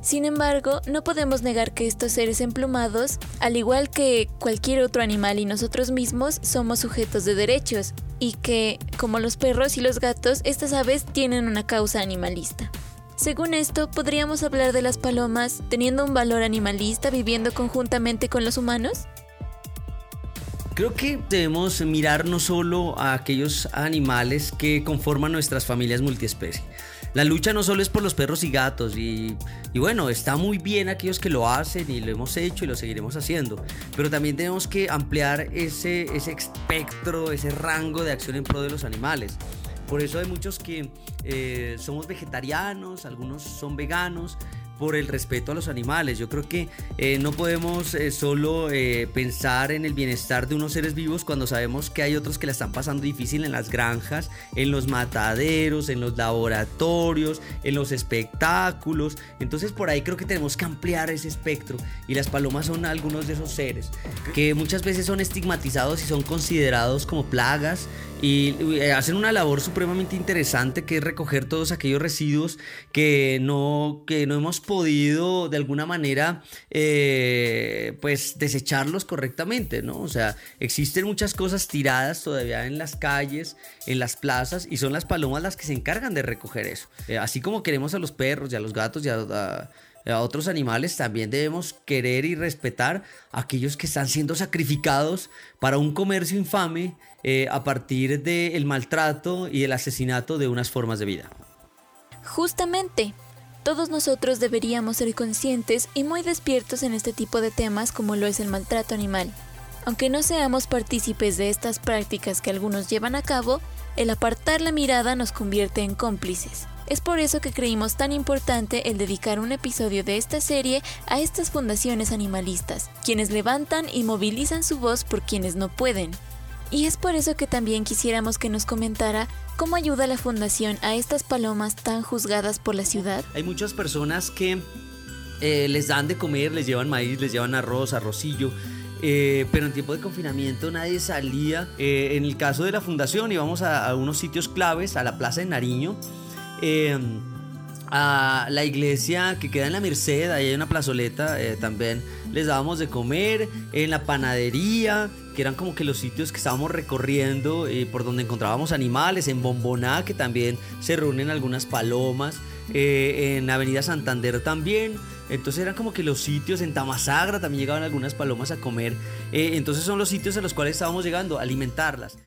Sin embargo, no podemos negar que estos seres emplumados, al igual que cualquier otro animal y nosotros mismos, somos sujetos de derechos, y que, como los perros y los gatos, estas aves tienen una causa animalista. Según esto, ¿podríamos hablar de las palomas teniendo un valor animalista viviendo conjuntamente con los humanos? Creo que debemos mirar no solo a aquellos animales que conforman nuestras familias multiespecie, la lucha no solo es por los perros y gatos y, bueno, está muy bien aquellos que lo hacen y lo hemos hecho y lo seguiremos haciendo, pero también tenemos que ampliar ese, ese espectro, ese rango de acción en pro de los animales. Por eso hay muchos que eh, somos vegetarianos, algunos son veganos, por el respeto a los animales. Yo creo que eh, no podemos eh, solo eh, pensar en el bienestar de unos seres vivos cuando sabemos que hay otros que la están pasando difícil en las granjas, en los mataderos, en los laboratorios, en los espectáculos. Entonces por ahí creo que tenemos que ampliar ese espectro y las palomas son algunos de esos seres que muchas veces son estigmatizados y son considerados como plagas y eh, hacen una labor supremamente interesante que es recoger todos aquellos residuos que no, que no hemos podido de alguna manera eh, pues desecharlos correctamente, ¿no? O sea, existen muchas cosas tiradas todavía en las calles, en las plazas y son las palomas las que se encargan de recoger eso. Eh, así como queremos a los perros y a los gatos y a a otros animales, también debemos querer y respetar a aquellos que están siendo sacrificados para un comercio infame eh, a partir del maltrato y el asesinato de unas formas de vida. Justamente, todos nosotros deberíamos ser conscientes y muy despiertos en este tipo de temas como lo es el maltrato animal. Aunque no seamos partícipes de estas prácticas que algunos llevan a cabo, el apartar la mirada nos convierte en cómplices. Es por eso que creímos tan importante el dedicar un episodio de esta serie a estas fundaciones animalistas, quienes levantan y movilizan su voz por quienes no pueden. Y es por eso que también quisiéramos que nos comentara cómo ayuda la fundación a estas palomas tan juzgadas por la ciudad. Hay muchas personas que eh, les dan de comer, les llevan maíz, les llevan arroz, arrocillo. Eh, pero en tiempo de confinamiento nadie salía. Eh, en el caso de la fundación íbamos a, a unos sitios claves, a la Plaza de Nariño, Em, a la iglesia que queda en la Merced, ahí hay una plazoleta, eh, también les dábamos de comer, en la panadería, que eran como que los sitios que estábamos recorriendo y por donde encontrábamos animales, en Bomboná, que también se reúnen algunas palomas, eh, en Avenida Santander también. Entonces eran como que los sitios en Tamasagra también llegaban algunas palomas a comer. Eh, entonces son los sitios a los cuales estábamos llegando, alimentarlas.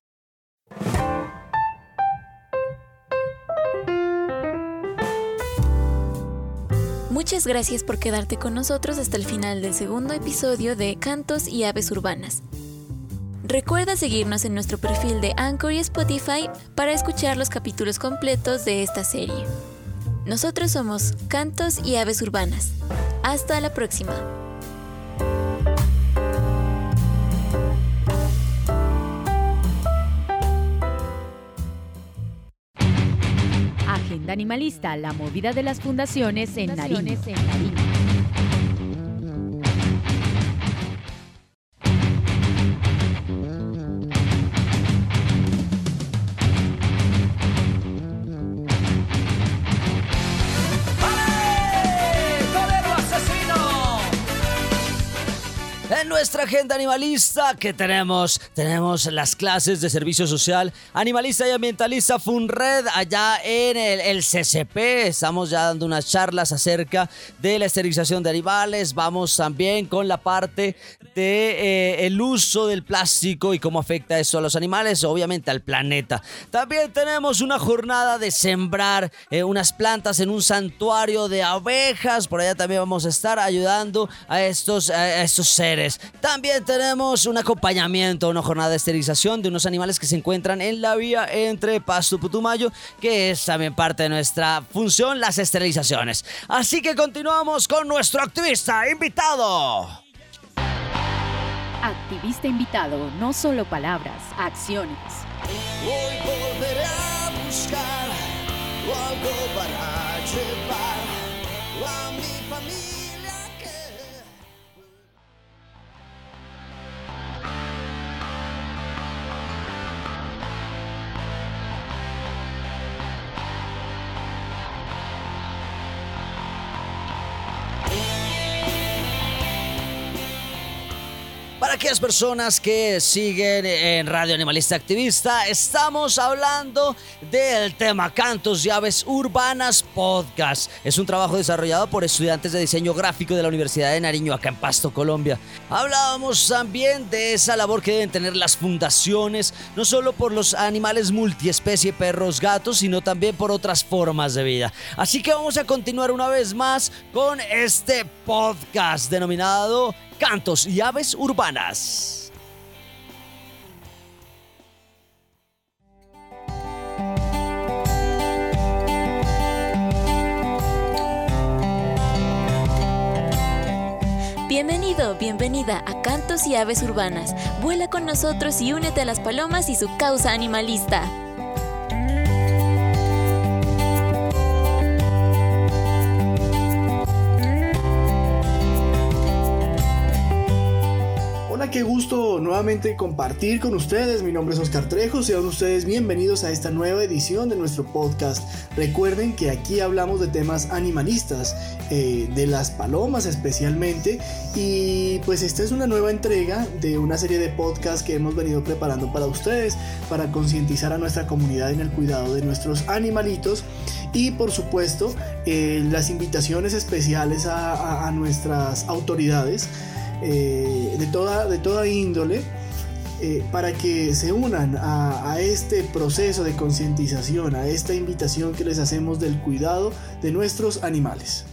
Muchas gracias por quedarte con nosotros hasta el final del segundo episodio de Cantos y Aves Urbanas. Recuerda seguirnos en nuestro perfil de Anchor y Spotify para escuchar los capítulos completos de esta serie. Nosotros somos Cantos y Aves Urbanas. Hasta la próxima. Animalista, la movida de las fundaciones en Nariño. Nuestra agenda animalista que tenemos, tenemos las clases de servicio social animalista y ambientalista FUNRED allá en el, CCP. Estamos ya dando unas charlas acerca de la esterilización de animales. Vamos también con la parte de eh, uso del plástico y cómo afecta eso a los animales, obviamente al planeta. También tenemos una jornada de sembrar eh, unas plantas en un santuario de abejas. Por allá también vamos a estar ayudando a estos, a estos seres. También tenemos un acompañamiento, una jornada de esterilización de unos animales que se encuentran en la vía entre Pasto y Putumayo, que es también parte de nuestra función, las esterilizaciones. Así que continuamos con nuestro activista invitado. Activista invitado, no solo palabras, acciones. Hoy volveré a buscar algo para llevar a mi familia personas que siguen en Radio Animalista Activista, estamos hablando del tema Cantos y Urbanas Podcast. Es un trabajo desarrollado por estudiantes de diseño gráfico de la Universidad de Nariño, acá en Pasto, Colombia. Hablábamos también de esa labor que deben tener las fundaciones, no solo por los animales multiespecie, perros, gatos, sino también por otras formas de vida. Así que vamos a continuar una vez más con este podcast denominado Cantos y Aves Urbanas. Bienvenido, bienvenida a Cantos y Aves Urbanas. Vuela con nosotros y únete a las palomas y su causa animalista. Qué gusto nuevamente compartir con ustedes. Mi nombre es Oscar Trejo. Sean ustedes bienvenidos a esta nueva edición de nuestro podcast. Recuerden que aquí hablamos de temas animalistas, eh, de las palomas especialmente. Y pues esta es una nueva entrega de una serie de podcasts que hemos venido preparando para ustedes, para concientizar a nuestra comunidad en el cuidado de nuestros animalitos. Y por supuesto, eh, las invitaciones especiales a, a- a nuestras autoridades eh, de, toda, de toda índole eh, para que se unan a, a este proceso de concientización, a esta invitación que les hacemos del cuidado de nuestros animales.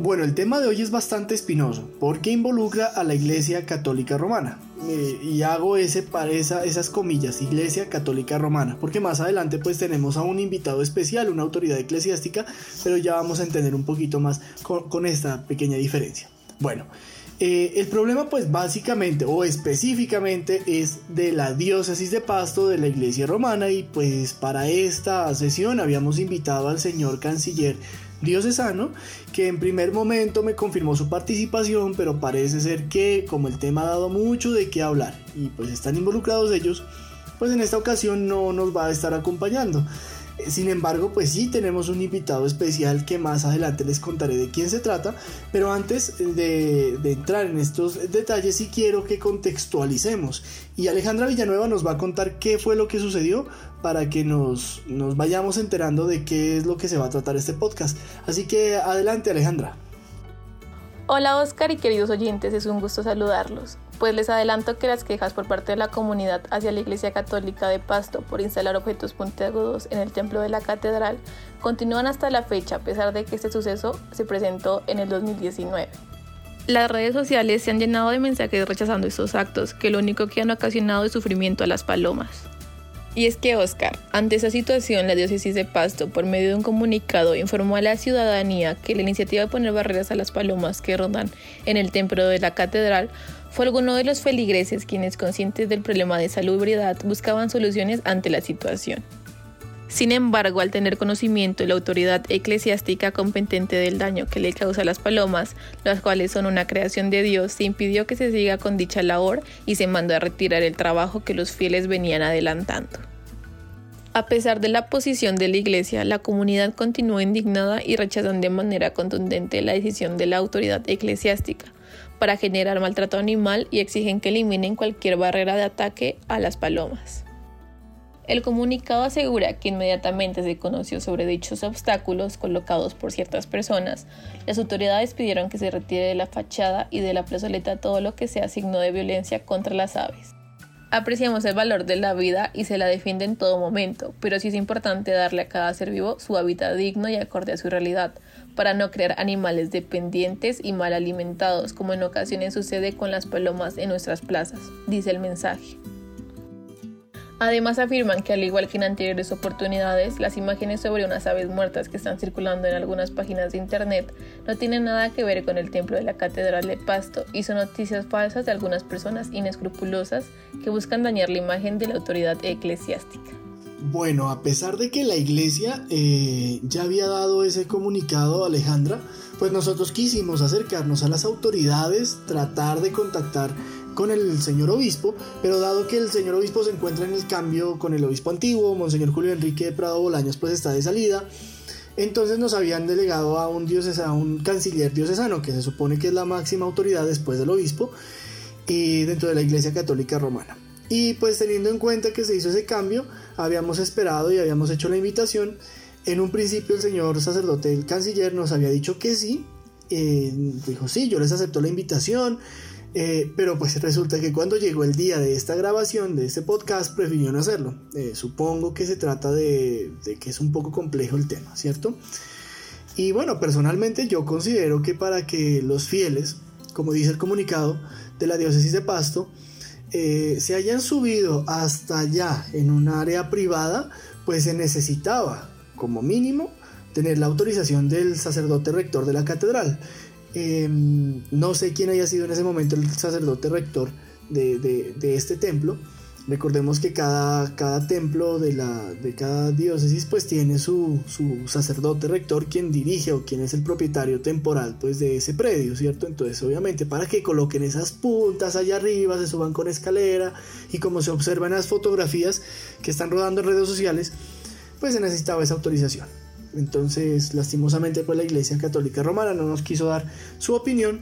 Bueno, el tema de hoy es bastante espinoso porque involucra a la Iglesia Católica Romana. Eh, y hago ese para esa- esas comillas, Iglesia Católica Romana, porque más adelante pues tenemos a un invitado especial, una autoridad eclesiástica, pero ya vamos a entender un poquito más con, esta pequeña diferencia. Bueno, eh, el problema pues básicamente o específicamente es de la diócesis de Pasto de la Iglesia Romana y pues para esta sesión habíamos invitado al señor canciller diocesano que en primer momento me confirmó su participación pero parece ser que como el tema ha dado mucho de qué hablar y pues están involucrados ellos pues en esta ocasión no nos va a estar acompañando sin embargo, pues sí tenemos un invitado especial que más adelante les contaré de quién se trata, pero antes de, entrar en estos detalles sí quiero que contextualicemos y Alejandra Villanueva nos va a contar qué fue lo que sucedió para que nos, nos vayamos enterando de qué es lo que se va a tratar este podcast. Así que adelante Alejandra. Hola Oscar y queridos oyentes, es un gusto saludarlos. Pues les adelanto que las quejas por parte de la comunidad hacia la Iglesia Católica de Pasto por instalar objetos puntiagudos en el templo de la catedral continúan hasta la fecha a pesar de que este suceso se presentó en el 2019. Las redes sociales se han llenado de mensajes rechazando estos actos, que lo único que han ocasionado es sufrimiento a las palomas. Y es que Oscar, ante esa situación, la diócesis de Pasto, por medio de un comunicado, informó a la ciudadanía que la iniciativa de poner barreras a las palomas que rondan en el templo de la catedral fue alguno de los feligreses quienes, conscientes del problema de salubridad, buscaban soluciones ante la situación. Sin embargo, al tener conocimiento la autoridad eclesiástica competente del daño que le causa a las palomas, las cuales son una creación de Dios, se impidió que se siga con dicha labor y se mandó a retirar el trabajo que los fieles venían adelantando. A pesar de la posición de la Iglesia, la comunidad continúa indignada y rechazan de manera contundente la decisión de la autoridad eclesiástica para generar maltrato animal y exigen que eliminen cualquier barrera de ataque a las palomas. El comunicado asegura que inmediatamente se conoció sobre dichos obstáculos colocados por ciertas personas, las autoridades pidieron que se retire de la fachada y de la plazoleta todo lo que sea signo de violencia contra las aves. Apreciamos el valor de la vida y se la defiende en todo momento, pero sí es importante darle a cada ser vivo su hábitat digno y acorde a su realidad, para no crear animales dependientes y mal alimentados, como en ocasiones sucede con las palomas en nuestras plazas, dice el mensaje. Además afirman que al igual que en anteriores oportunidades, las imágenes sobre unas aves muertas que están circulando en algunas páginas de internet no tienen nada que ver con el templo de la Catedral de Pasto y son noticias falsas de algunas personas inescrupulosas que buscan dañar la imagen de la autoridad eclesiástica. Bueno, a pesar de que la iglesia eh, ya había dado ese comunicado, Alejandra, pues nosotros quisimos acercarnos a las autoridades, tratar de contactar con el señor obispo, pero dado que el señor obispo se encuentra en el cambio con el obispo antiguo, Monseñor Julio Enrique Prado Bolaños, pues está de salida. Entonces nos habían delegado a un, a un canciller diocesano, que se supone que es la máxima autoridad después del obispo, y dentro de la Iglesia Católica Romana. Y pues teniendo en cuenta que se hizo ese cambio, habíamos esperado y habíamos hecho la invitación. En un principio el señor sacerdote, el canciller, nos había dicho que sí. Eh, dijo, sí, yo les acepto la invitación. Eh, pero pues resulta que cuando llegó el día de esta grabación, de este podcast, prefirió no hacerlo. Eh, supongo que se trata de, que es un poco complejo el tema, ¿cierto? Y bueno, personalmente yo considero que para que los fieles, como dice el comunicado de la diócesis de Pasto, eh, se hayan subido hasta allá en un área privada, pues se necesitaba, como mínimo, tener la autorización del sacerdote rector de la catedral. Em, no sé quién haya sido en ese momento el sacerdote rector de, este templo. Recordemos que cada, templo de, cada diócesis pues tiene su, sacerdote rector quien dirige o quien es el propietario temporal pues de ese predio, ¿cierto? Entonces obviamente para que coloquen esas puntas allá arriba, se suban con escalera y como se observan las fotografías que están rodando en redes sociales, pues se necesitaba esa autorización. Entonces, lastimosamente, pues la Iglesia Católica Romana no nos quiso dar su opinión,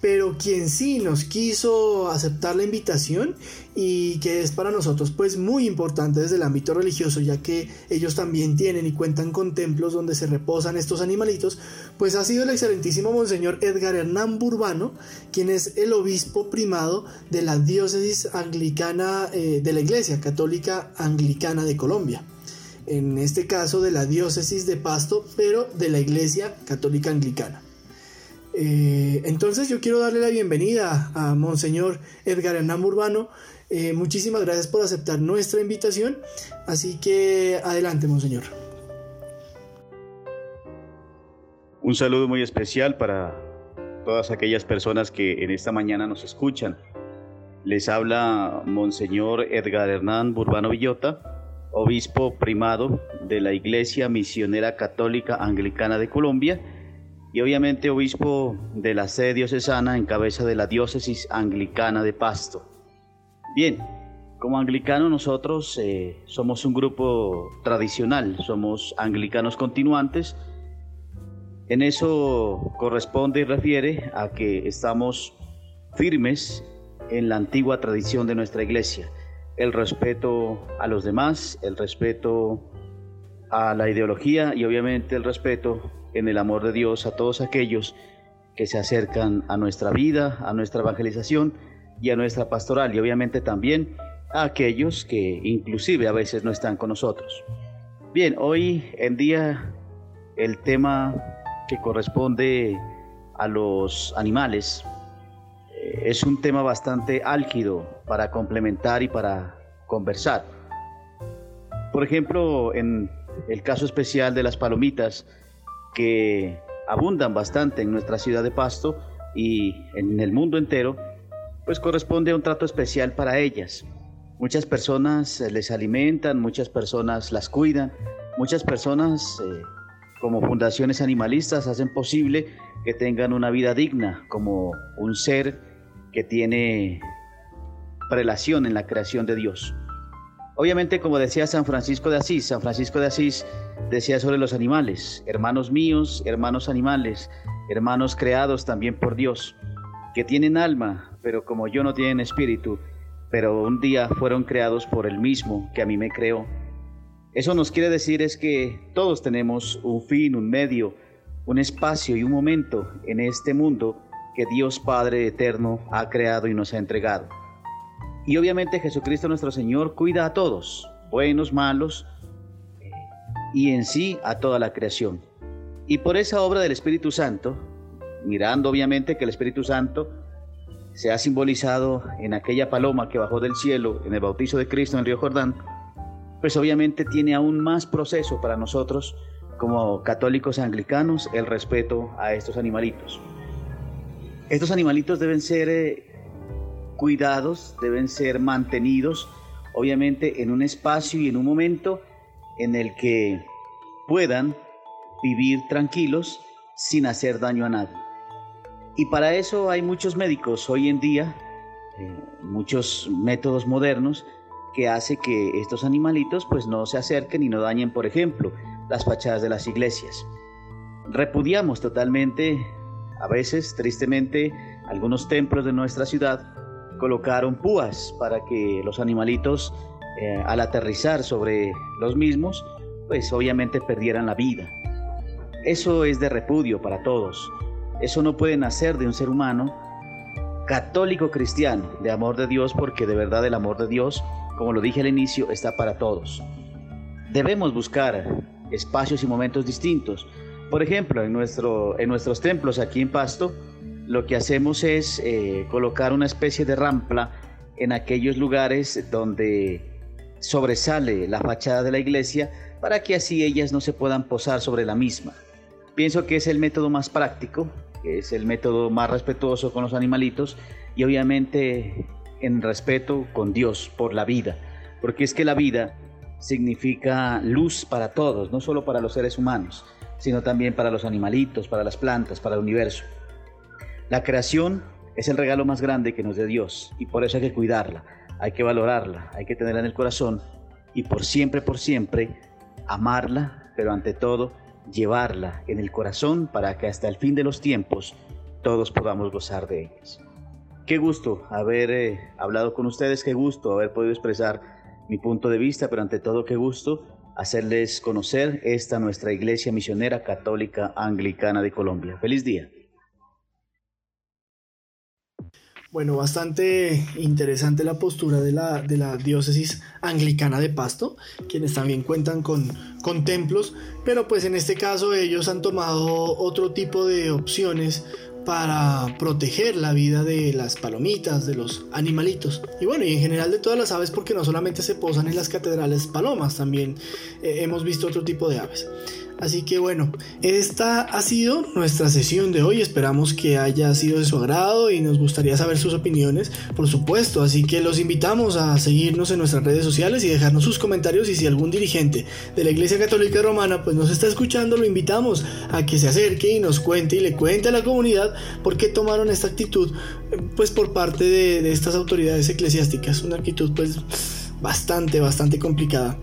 pero quien sí nos quiso aceptar la invitación y que es para nosotros pues muy importante desde el ámbito religioso ya que ellos también tienen y cuentan con templos donde se reposan estos animalitos pues ha sido el excelentísimo monseñor Edgar Hernán Burbano quien es el obispo primado de la diócesis anglicana eh, de la Iglesia Católica Anglicana de Colombia en este caso de la diócesis de Pasto, pero de la Iglesia Católica Anglicana. Eh, entonces yo quiero darle la bienvenida a Monseñor Edgar Hernán Urbano. Eh, muchísimas gracias por aceptar nuestra invitación. Así que adelante, Monseñor. Un saludo muy especial para todas aquellas personas que en esta mañana nos escuchan. Les habla Monseñor Edgar Hernán Burbano Villota obispo primado de la Iglesia Misionera Católica Anglicana de Colombia y obviamente obispo de la sede diocesana en cabeza de la diócesis anglicana de Pasto. Bien, como anglicanos nosotros eh, somos un grupo tradicional, somos anglicanos continuantes. En eso corresponde y refiere a que estamos firmes en la antigua tradición de nuestra iglesia el respeto a los demás, el respeto a la ideología y obviamente el respeto en el amor de Dios a todos aquellos que se acercan a nuestra vida, a nuestra evangelización y a nuestra pastoral y obviamente también a aquellos que inclusive a veces no están con nosotros. Bien, hoy en día el tema que corresponde a los animales es un tema bastante álgido para complementar y para conversar. Por ejemplo, en el caso especial de las palomitas, que abundan bastante en nuestra ciudad de Pasto y en el mundo entero, pues corresponde a un trato especial para ellas. Muchas personas les alimentan, muchas personas las cuidan, muchas personas eh, como fundaciones animalistas hacen posible que tengan una vida digna como un ser que tiene relación en la creación de Dios. Obviamente, como decía San Francisco de Asís, San Francisco de Asís decía sobre los animales, hermanos míos, hermanos animales, hermanos creados también por Dios, que tienen alma, pero como yo no tienen espíritu, pero un día fueron creados por el mismo que a mí me creó. Eso nos quiere decir es que todos tenemos un fin, un medio, un espacio y un momento en este mundo que Dios Padre Eterno ha creado y nos ha entregado. Y obviamente Jesucristo nuestro Señor cuida a todos, buenos, malos, y en sí a toda la creación. Y por esa obra del Espíritu Santo, mirando obviamente que el Espíritu Santo se ha simbolizado en aquella paloma que bajó del cielo en el bautizo de Cristo en el río Jordán, pues obviamente tiene aún más proceso para nosotros como católicos anglicanos el respeto a estos animalitos. Estos animalitos deben ser eh, cuidados, deben ser mantenidos, obviamente en un espacio y en un momento en el que puedan vivir tranquilos sin hacer daño a nadie. Y para eso hay muchos médicos hoy en día, eh, muchos métodos modernos que hace que estos animalitos pues no se acerquen y no dañen, por ejemplo, las fachadas de las iglesias. Repudiamos totalmente, a veces, tristemente, algunos templos de nuestra ciudad colocaron púas para que los animalitos eh, al aterrizar sobre los mismos, pues obviamente perdieran la vida. Eso es de repudio para todos. Eso no puede nacer de un ser humano católico cristiano, de amor de Dios, porque de verdad el amor de Dios, como lo dije al inicio, está para todos. Debemos buscar espacios y momentos distintos. Por ejemplo, en, nuestro, en nuestros templos aquí en Pasto, lo que hacemos es eh, colocar una especie de rampla en aquellos lugares donde sobresale la fachada de la iglesia para que así ellas no se puedan posar sobre la misma. Pienso que es el método más práctico, es el método más respetuoso con los animalitos y obviamente en respeto con Dios por la vida, porque es que la vida significa luz para todos, no solo para los seres humanos, sino también para los animalitos, para las plantas, para el universo. La creación es el regalo más grande que nos dé Dios y por eso hay que cuidarla, hay que valorarla, hay que tenerla en el corazón y por siempre, por siempre, amarla, pero ante todo, llevarla en el corazón para que hasta el fin de los tiempos todos podamos gozar de ellas. Qué gusto haber eh, hablado con ustedes, qué gusto haber podido expresar mi punto de vista, pero ante todo qué gusto hacerles conocer esta nuestra iglesia misionera católica anglicana de Colombia. Feliz día. Bueno, bastante interesante la postura de la, de la diócesis anglicana de Pasto, quienes también cuentan con, con templos, pero pues en este caso ellos han tomado otro tipo de opciones para proteger la vida de las palomitas, de los animalitos. Y bueno, y en general de todas las aves porque no solamente se posan en las catedrales palomas, también eh, hemos visto otro tipo de aves. Así que bueno, esta ha sido nuestra sesión de hoy. Esperamos que haya sido de su agrado y nos gustaría saber sus opiniones, por supuesto. Así que los invitamos a seguirnos en nuestras redes sociales y dejarnos sus comentarios. Y si algún dirigente de la Iglesia Católica Romana pues nos está escuchando, lo invitamos a que se acerque y nos cuente y le cuente a la comunidad por qué tomaron esta actitud pues por parte de, de estas autoridades eclesiásticas. Una actitud pues bastante, bastante complicada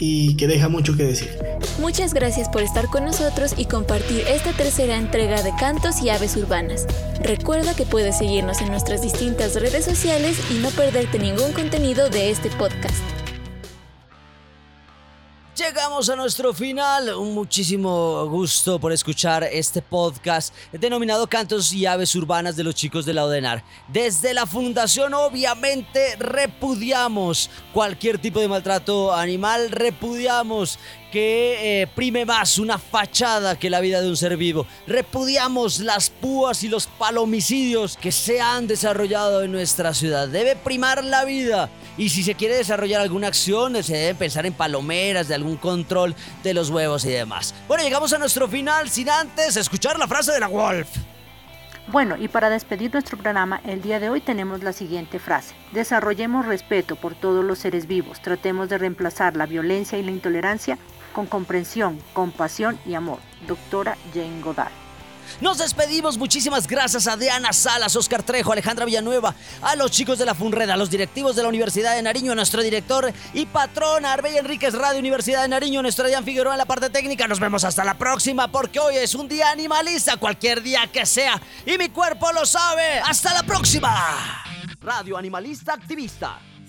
y que deja mucho que decir. Muchas gracias por estar con nosotros y compartir esta tercera entrega de Cantos y Aves Urbanas. Recuerda que puedes seguirnos en nuestras distintas redes sociales y no perderte ningún contenido de este podcast. Llegamos a nuestro final. Un muchísimo gusto por escuchar este podcast denominado Cantos y Aves Urbanas de los chicos de la Odenar. Desde la fundación obviamente repudiamos cualquier tipo de maltrato animal, repudiamos que eh, prime más una fachada que la vida de un ser vivo. Repudiamos las púas y los palomicidios que se han desarrollado en nuestra ciudad. Debe primar la vida. Y si se quiere desarrollar alguna acción, se debe pensar en palomeras, de algún de los huevos y demás. Bueno, llegamos a nuestro final sin antes escuchar la frase de la Wolf. Bueno, y para despedir nuestro programa, el día de hoy tenemos la siguiente frase. Desarrollemos respeto por todos los seres vivos, tratemos de reemplazar la violencia y la intolerancia con comprensión, compasión y amor. Doctora Jane Goddard. Nos despedimos. Muchísimas gracias a Diana Salas, Oscar Trejo, Alejandra Villanueva, a los chicos de la FUNRED, a los directivos de la Universidad de Nariño, a nuestro director y patrona Arbella Enríquez Radio Universidad de Nariño, nuestro Dian Figueroa en la parte técnica. Nos vemos hasta la próxima porque hoy es un día animalista, cualquier día que sea. Y mi cuerpo lo sabe. ¡Hasta la próxima! Radio Animalista Activista